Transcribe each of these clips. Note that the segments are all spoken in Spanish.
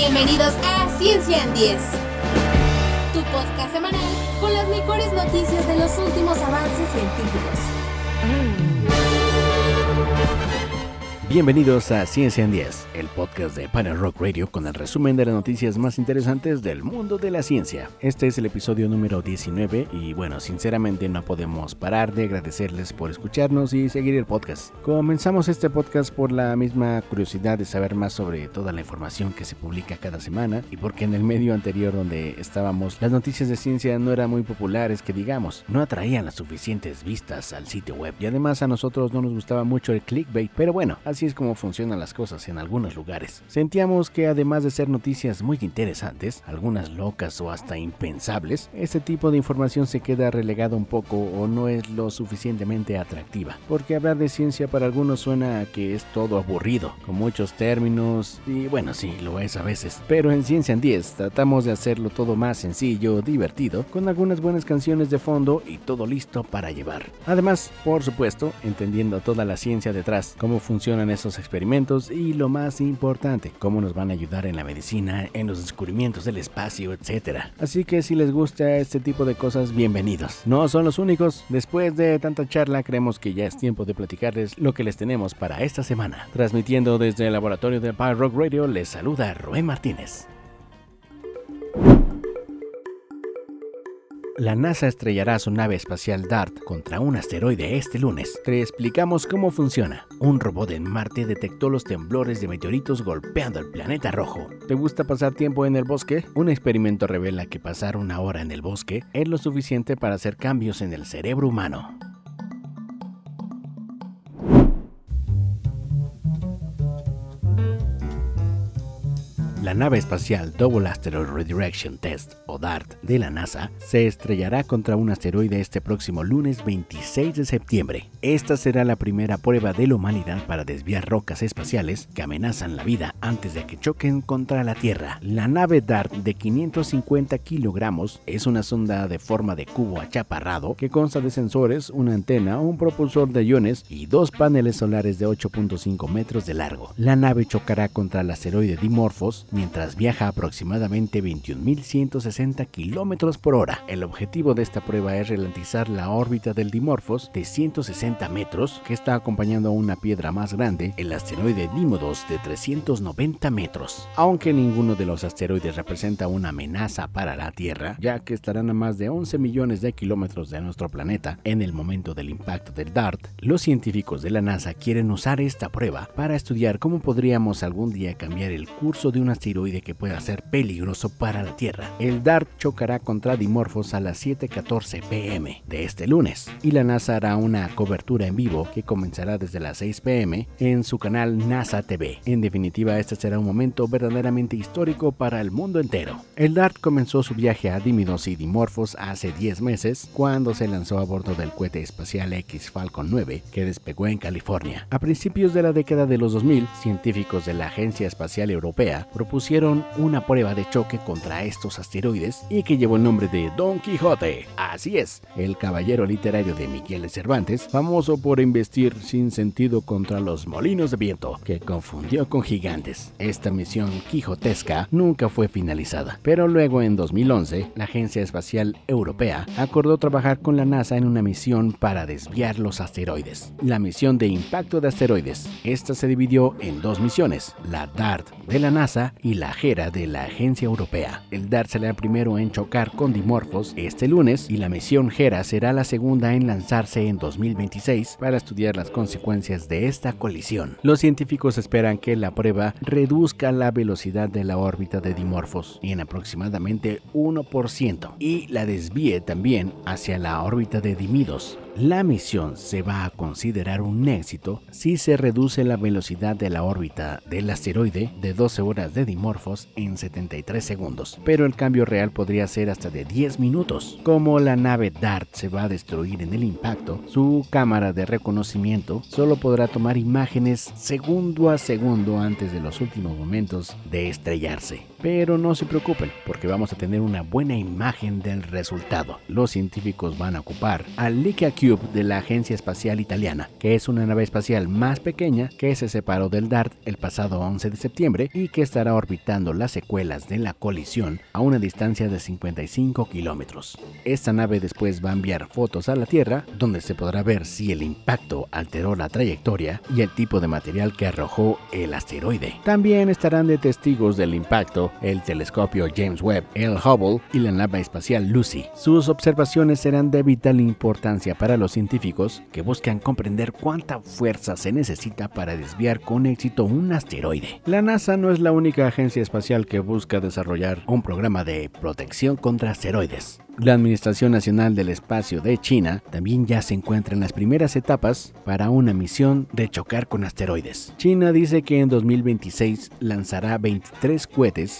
Bienvenidos a Ciencia en 10, tu podcast semanal con las mejores noticias de los últimos avances científicos. Bienvenidos a Ciencia en 10, el podcast de Panel Rock Radio con el resumen de las noticias más interesantes del mundo de la ciencia. Este es el episodio número 19 y bueno, sinceramente no podemos parar de agradecerles por escucharnos y seguir el podcast. Comenzamos este podcast por la misma curiosidad de saber más sobre toda la información que se publica cada semana y porque en el medio anterior donde estábamos las noticias de ciencia no eran muy populares que digamos, no atraían las suficientes vistas al sitio web y además a nosotros no nos gustaba mucho el clickbait, pero bueno, así Así es como funcionan las cosas en algunos lugares. Sentíamos que además de ser noticias muy interesantes, algunas locas o hasta impensables, este tipo de información se queda relegado un poco o no es lo suficientemente atractiva. Porque hablar de ciencia para algunos suena a que es todo aburrido, con muchos términos y bueno, sí, lo es a veces. Pero en Ciencia en 10 tratamos de hacerlo todo más sencillo, divertido, con algunas buenas canciones de fondo y todo listo para llevar. Además, por supuesto, entendiendo toda la ciencia detrás, cómo funcionan esos experimentos y lo más importante, cómo nos van a ayudar en la medicina, en los descubrimientos del espacio, etc. Así que si les gusta este tipo de cosas, bienvenidos. No son los únicos. Después de tanta charla, creemos que ya es tiempo de platicarles lo que les tenemos para esta semana. Transmitiendo desde el laboratorio de Power Rock Radio, les saluda Roé Martínez. La NASA estrellará su nave espacial DART contra un asteroide este lunes. Te explicamos cómo funciona. Un robot en Marte detectó los temblores de meteoritos golpeando el planeta rojo. ¿Te gusta pasar tiempo en el bosque? Un experimento revela que pasar una hora en el bosque es lo suficiente para hacer cambios en el cerebro humano. La nave espacial Double Asteroid Redirection Test, o DART, de la NASA, se estrellará contra un asteroide este próximo lunes 26 de septiembre. Esta será la primera prueba de la humanidad para desviar rocas espaciales que amenazan la vida antes de que choquen contra la Tierra. La nave DART de 550 kilogramos es una sonda de forma de cubo achaparrado que consta de sensores, una antena, un propulsor de iones y dos paneles solares de 8.5 metros de largo. La nave chocará contra el asteroide Dimorphos mientras viaja aproximadamente 21.160 km por hora. El objetivo de esta prueba es ralentizar la órbita del Dimorphos de 160 metros, que está acompañando a una piedra más grande, el asteroide Dimodos de 390 metros. Aunque ninguno de los asteroides representa una amenaza para la Tierra, ya que estarán a más de 11 millones de kilómetros de nuestro planeta en el momento del impacto del DART, los científicos de la NASA quieren usar esta prueba para estudiar cómo podríamos algún día cambiar el curso de una asteroide que pueda ser peligroso para la Tierra. El DART chocará contra Dimorphos a las 7.14 pm de este lunes y la NASA hará una cobertura en vivo que comenzará desde las 6 pm en su canal NASA TV. En definitiva, este será un momento verdaderamente histórico para el mundo entero. El DART comenzó su viaje a Dimidos y Dimorphos hace 10 meses cuando se lanzó a bordo del cohete espacial X Falcon 9 que despegó en California. A principios de la década de los 2000, científicos de la Agencia Espacial Europea pusieron una prueba de choque contra estos asteroides y que llevó el nombre de Don Quijote. Así es, el caballero literario de Miguel de Cervantes, famoso por investir sin sentido contra los molinos de viento, que confundió con gigantes. Esta misión quijotesca nunca fue finalizada, pero luego en 2011, la Agencia Espacial Europea acordó trabajar con la NASA en una misión para desviar los asteroides. La misión de impacto de asteroides. Esta se dividió en dos misiones, la DART de la NASA y la JERA de la Agencia Europea. El DART será primero en chocar con Dimorphos este lunes y la misión JERA será la segunda en lanzarse en 2026 para estudiar las consecuencias de esta colisión. Los científicos esperan que la prueba reduzca la velocidad de la órbita de Dimorphos en aproximadamente 1% y la desvíe también hacia la órbita de Dimidos la misión se va a considerar un éxito si se reduce la velocidad de la órbita del asteroide de 12 horas de dimorfos en 73 segundos, pero el cambio real podría ser hasta de 10 minutos. Como la nave DART se va a destruir en el impacto, su cámara de reconocimiento solo podrá tomar imágenes segundo a segundo antes de los últimos momentos de estrellarse. Pero no se preocupen, porque vamos a tener una buena imagen del resultado. Los científicos van a ocupar al Leica Cube de la Agencia Espacial Italiana, que es una nave espacial más pequeña que se separó del DART el pasado 11 de septiembre y que estará orbitando las secuelas de la colisión a una distancia de 55 kilómetros. Esta nave después va a enviar fotos a la Tierra, donde se podrá ver si el impacto alteró la trayectoria y el tipo de material que arrojó el asteroide. También estarán de testigos del impacto el telescopio James Webb, el Hubble y la nave espacial Lucy. Sus observaciones serán de vital importancia para los científicos que buscan comprender cuánta fuerza se necesita para desviar con éxito un asteroide. La NASA no es la única agencia espacial que busca desarrollar un programa de protección contra asteroides. La Administración Nacional del Espacio de China también ya se encuentra en las primeras etapas para una misión de chocar con asteroides. China dice que en 2026 lanzará 23 cohetes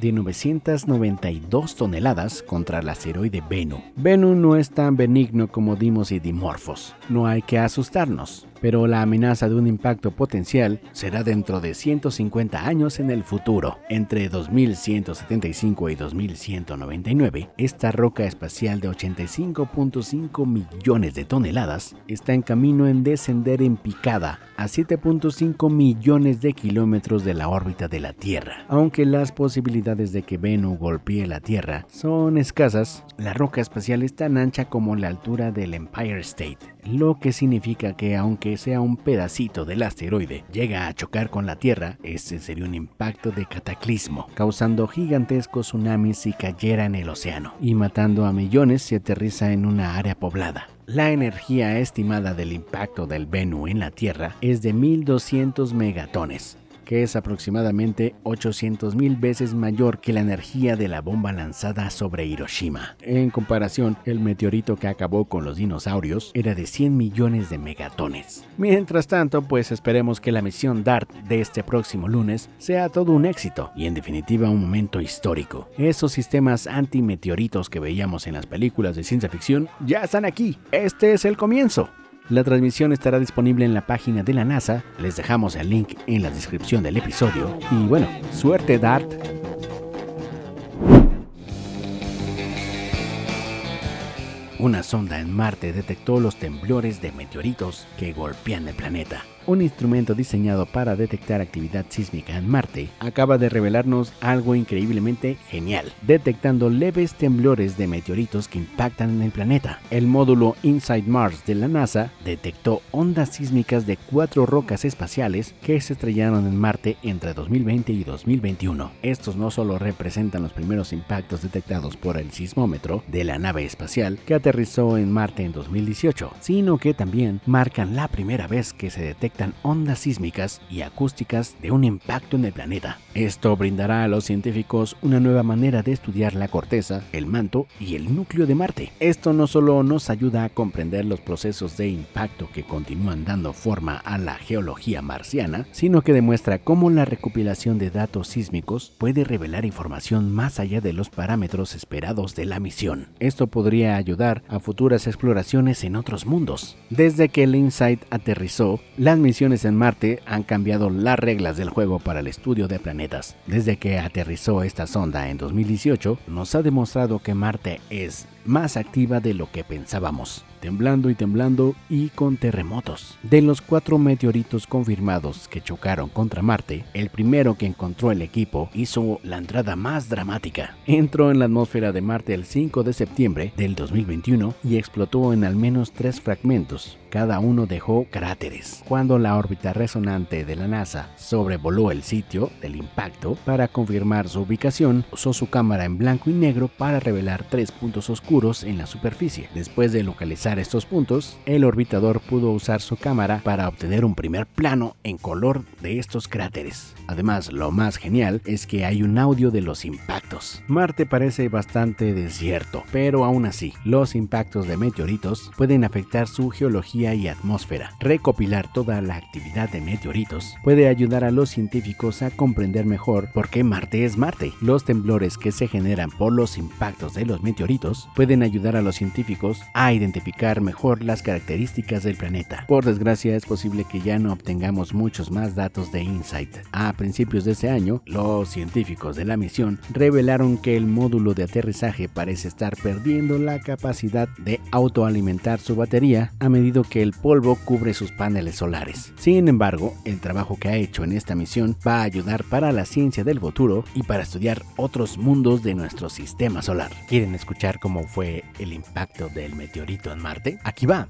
de 992 toneladas contra el asteroide Bennu. Bennu no es tan benigno como Dimos y Dimorphos. No hay que asustarnos, pero la amenaza de un impacto potencial será dentro de 150 años en el futuro. Entre 2175 y 2199, esta roca espacial de 85.5 millones de toneladas está en camino en descender en picada a 7.5 millones de kilómetros de la órbita de la Tierra. Aunque las posibilidades de que Bennu golpee la Tierra son escasas, la roca espacial es tan ancha como la altura del Empire State, lo que significa que aunque sea un pedacito del asteroide llega a chocar con la Tierra, este sería un impacto de cataclismo, causando gigantescos tsunamis si cayera en el océano y matando a millones si aterriza en una área poblada. La energía estimada del impacto del Bennu en la Tierra es de 1200 megatones, que es aproximadamente 800.000 veces mayor que la energía de la bomba lanzada sobre Hiroshima. En comparación, el meteorito que acabó con los dinosaurios era de 100 millones de megatones. Mientras tanto, pues esperemos que la misión DART de este próximo lunes sea todo un éxito y en definitiva un momento histórico. Esos sistemas antimeteoritos que veíamos en las películas de ciencia ficción ya están aquí. Este es el comienzo. La transmisión estará disponible en la página de la NASA, les dejamos el link en la descripción del episodio. Y bueno, suerte DART. Una sonda en Marte detectó los temblores de meteoritos que golpean el planeta un instrumento diseñado para detectar actividad sísmica en Marte, acaba de revelarnos algo increíblemente genial, detectando leves temblores de meteoritos que impactan en el planeta. El módulo Inside Mars de la NASA detectó ondas sísmicas de cuatro rocas espaciales que se estrellaron en Marte entre 2020 y 2021. Estos no solo representan los primeros impactos detectados por el sismómetro de la nave espacial que aterrizó en Marte en 2018, sino que también marcan la primera vez que se detecta ondas sísmicas y acústicas de un impacto en el planeta. Esto brindará a los científicos una nueva manera de estudiar la corteza, el manto y el núcleo de Marte. Esto no solo nos ayuda a comprender los procesos de impacto que continúan dando forma a la geología marciana, sino que demuestra cómo la recopilación de datos sísmicos puede revelar información más allá de los parámetros esperados de la misión. Esto podría ayudar a futuras exploraciones en otros mundos. Desde que el InSight aterrizó, las misiones en Marte han cambiado las reglas del juego para el estudio de planetas. Desde que aterrizó esta sonda en 2018, nos ha demostrado que Marte es más activa de lo que pensábamos temblando y temblando y con terremotos. De los cuatro meteoritos confirmados que chocaron contra Marte, el primero que encontró el equipo hizo la entrada más dramática. Entró en la atmósfera de Marte el 5 de septiembre del 2021 y explotó en al menos tres fragmentos. Cada uno dejó cráteres. Cuando la órbita resonante de la NASA sobrevoló el sitio del impacto para confirmar su ubicación, usó su cámara en blanco y negro para revelar tres puntos oscuros en la superficie. Después de localizar estos puntos, el orbitador pudo usar su cámara para obtener un primer plano en color de estos cráteres. Además, lo más genial es que hay un audio de los impactos. Marte parece bastante desierto, pero aún así, los impactos de meteoritos pueden afectar su geología y atmósfera. Recopilar toda la actividad de meteoritos puede ayudar a los científicos a comprender mejor por qué Marte es Marte. Los temblores que se generan por los impactos de los meteoritos pueden ayudar a los científicos a identificar mejor las características del planeta. Por desgracia, es posible que ya no obtengamos muchos más datos de InSight. A principios de este año, los científicos de la misión revelaron que el módulo de aterrizaje parece estar perdiendo la capacidad de autoalimentar su batería a medida que el polvo cubre sus paneles solares. Sin embargo, el trabajo que ha hecho en esta misión va a ayudar para la ciencia del futuro y para estudiar otros mundos de nuestro sistema solar. ¿Quieren escuchar cómo fue el impacto del meteorito en Marte? Aquí va.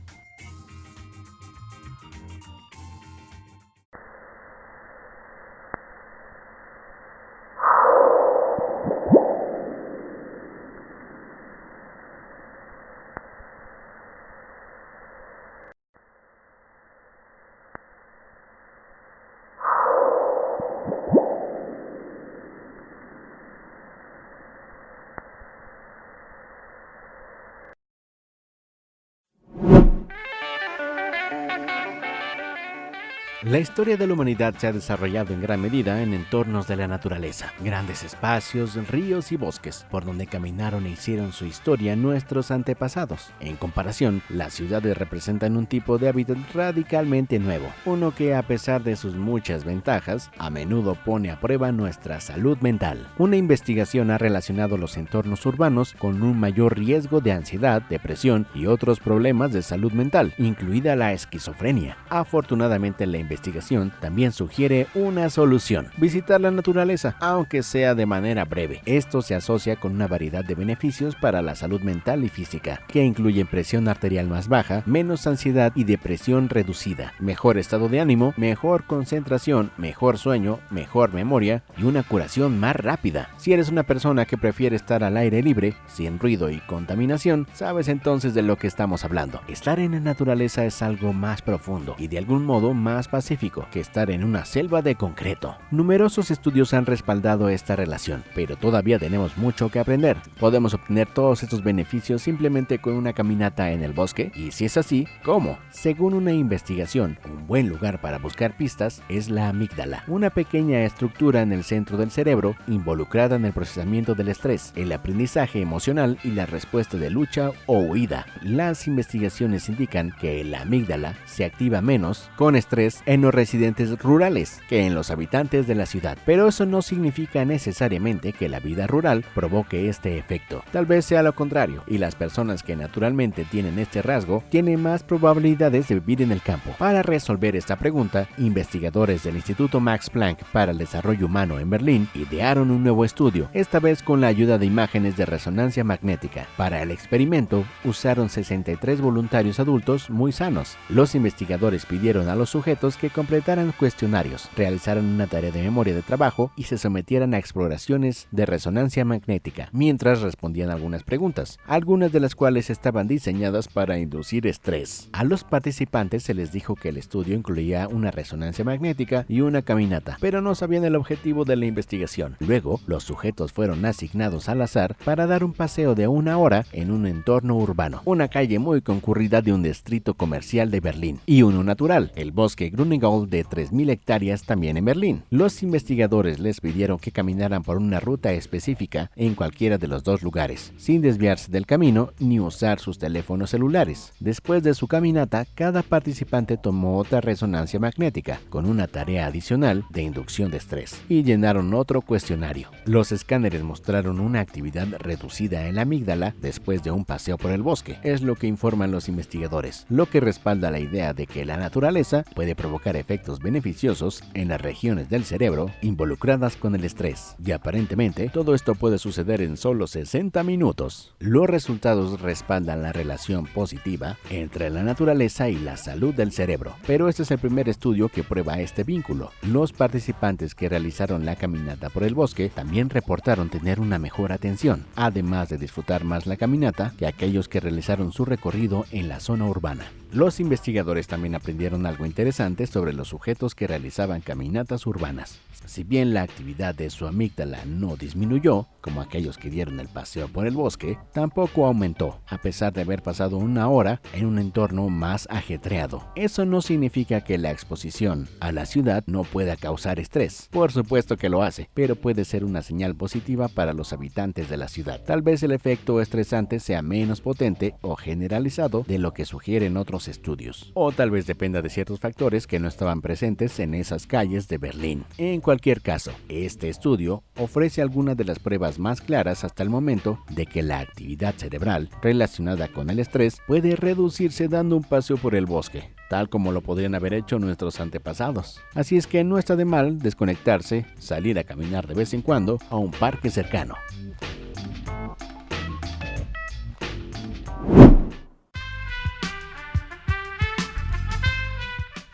La historia de la humanidad se ha desarrollado en gran medida en entornos de la naturaleza, grandes espacios, ríos y bosques, por donde caminaron e hicieron su historia nuestros antepasados. En comparación, las ciudades representan un tipo de hábitat radicalmente nuevo, uno que a pesar de sus muchas ventajas, a menudo pone a prueba nuestra salud mental. Una investigación ha relacionado los entornos urbanos con un mayor riesgo de ansiedad, depresión y otros problemas de salud mental, incluida la esquizofrenia. Afortunadamente, la investigación investigación también sugiere una solución, visitar la naturaleza, aunque sea de manera breve. Esto se asocia con una variedad de beneficios para la salud mental y física, que incluyen presión arterial más baja, menos ansiedad y depresión reducida, mejor estado de ánimo, mejor concentración, mejor sueño, mejor memoria y una curación más rápida. Si eres una persona que prefiere estar al aire libre, sin ruido y contaminación, sabes entonces de lo que estamos hablando. Estar en la naturaleza es algo más profundo y de algún modo más pacífico que estar en una selva de concreto. Numerosos estudios han respaldado esta relación, pero todavía tenemos mucho que aprender. ¿Podemos obtener todos estos beneficios simplemente con una caminata en el bosque? Y si es así, ¿cómo? Según una investigación, un buen lugar para buscar pistas es la amígdala, una pequeña estructura en el centro del cerebro involucrada en el procesamiento del estrés, el aprendizaje emocional y la respuesta de lucha o huida. Las investigaciones indican que la amígdala se activa menos con estrés en los residentes rurales que en los habitantes de la ciudad. Pero eso no significa necesariamente que la vida rural provoque este efecto. Tal vez sea lo contrario, y las personas que naturalmente tienen este rasgo tienen más probabilidades de vivir en el campo. Para resolver esta pregunta, investigadores del Instituto Max Planck para el Desarrollo Humano en Berlín idearon un nuevo estudio, esta vez con la ayuda de imágenes de resonancia magnética. Para el experimento, usaron 63 voluntarios adultos muy sanos. Los investigadores pidieron a los sujetos que completaran cuestionarios, realizaran una tarea de memoria de trabajo y se sometieran a exploraciones de resonancia magnética, mientras respondían algunas preguntas, algunas de las cuales estaban diseñadas para inducir estrés. A los participantes se les dijo que el estudio incluía una resonancia magnética y una caminata, pero no sabían el objetivo de la investigación. Luego, los sujetos fueron asignados al azar para dar un paseo de una hora en un entorno urbano, una calle muy concurrida de un distrito comercial de Berlín, y uno natural, el bosque De 3.000 hectáreas también en Berlín. Los investigadores les pidieron que caminaran por una ruta específica en cualquiera de los dos lugares, sin desviarse del camino ni usar sus teléfonos celulares. Después de su caminata, cada participante tomó otra resonancia magnética, con una tarea adicional de inducción de estrés, y llenaron otro cuestionario. Los escáneres mostraron una actividad reducida en la amígdala después de un paseo por el bosque, es lo que informan los investigadores, lo que respalda la idea de que la naturaleza puede provocar efectos beneficiosos en las regiones del cerebro involucradas con el estrés. Y aparentemente todo esto puede suceder en solo 60 minutos. Los resultados respaldan la relación positiva entre la naturaleza y la salud del cerebro. Pero este es el primer estudio que prueba este vínculo. Los participantes que realizaron la caminata por el bosque también reportaron tener una mejor atención, además de disfrutar más la caminata que aquellos que realizaron su recorrido en la zona urbana. Los investigadores también aprendieron algo interesante sobre los sujetos que realizaban caminatas urbanas. Si bien la actividad de su amígdala no disminuyó, como aquellos que dieron el paseo por el bosque, tampoco aumentó, a pesar de haber pasado una hora en un entorno más ajetreado. Eso no significa que la exposición a la ciudad no pueda causar estrés. Por supuesto que lo hace, pero puede ser una señal positiva para los habitantes de la ciudad. Tal vez el efecto estresante sea menos potente o generalizado de lo que sugieren otros estudios. O tal vez dependa de ciertos factores que no estaban presentes en esas calles de Berlín. En cualquier caso, este estudio ofrece algunas de las pruebas más claras hasta el momento de que la actividad cerebral relacionada con el estrés puede reducirse dando un paseo por el bosque, tal como lo podrían haber hecho nuestros antepasados. Así es que no está de mal desconectarse, salir a caminar de vez en cuando a un parque cercano.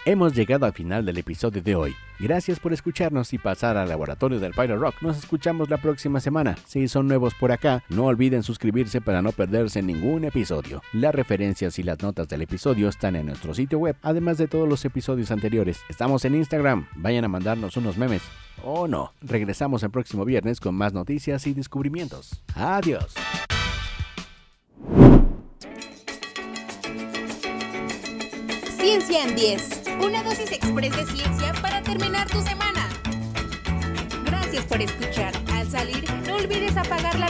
Hemos llegado al final del episodio de hoy. Gracias por escucharnos y pasar al laboratorio del Pirate Rock. Nos escuchamos la próxima semana. Si son nuevos por acá, no olviden suscribirse para no perderse ningún episodio. Las referencias y las notas del episodio están en nuestro sitio web, además de todos los episodios anteriores. Estamos en Instagram. Vayan a mandarnos unos memes. O no. Regresamos el próximo viernes con más noticias y descubrimientos. Adiós. Ciencia en 10 una dosis express de ciencia para terminar tu semana. Gracias por escuchar. Al salir, no olvides apagar la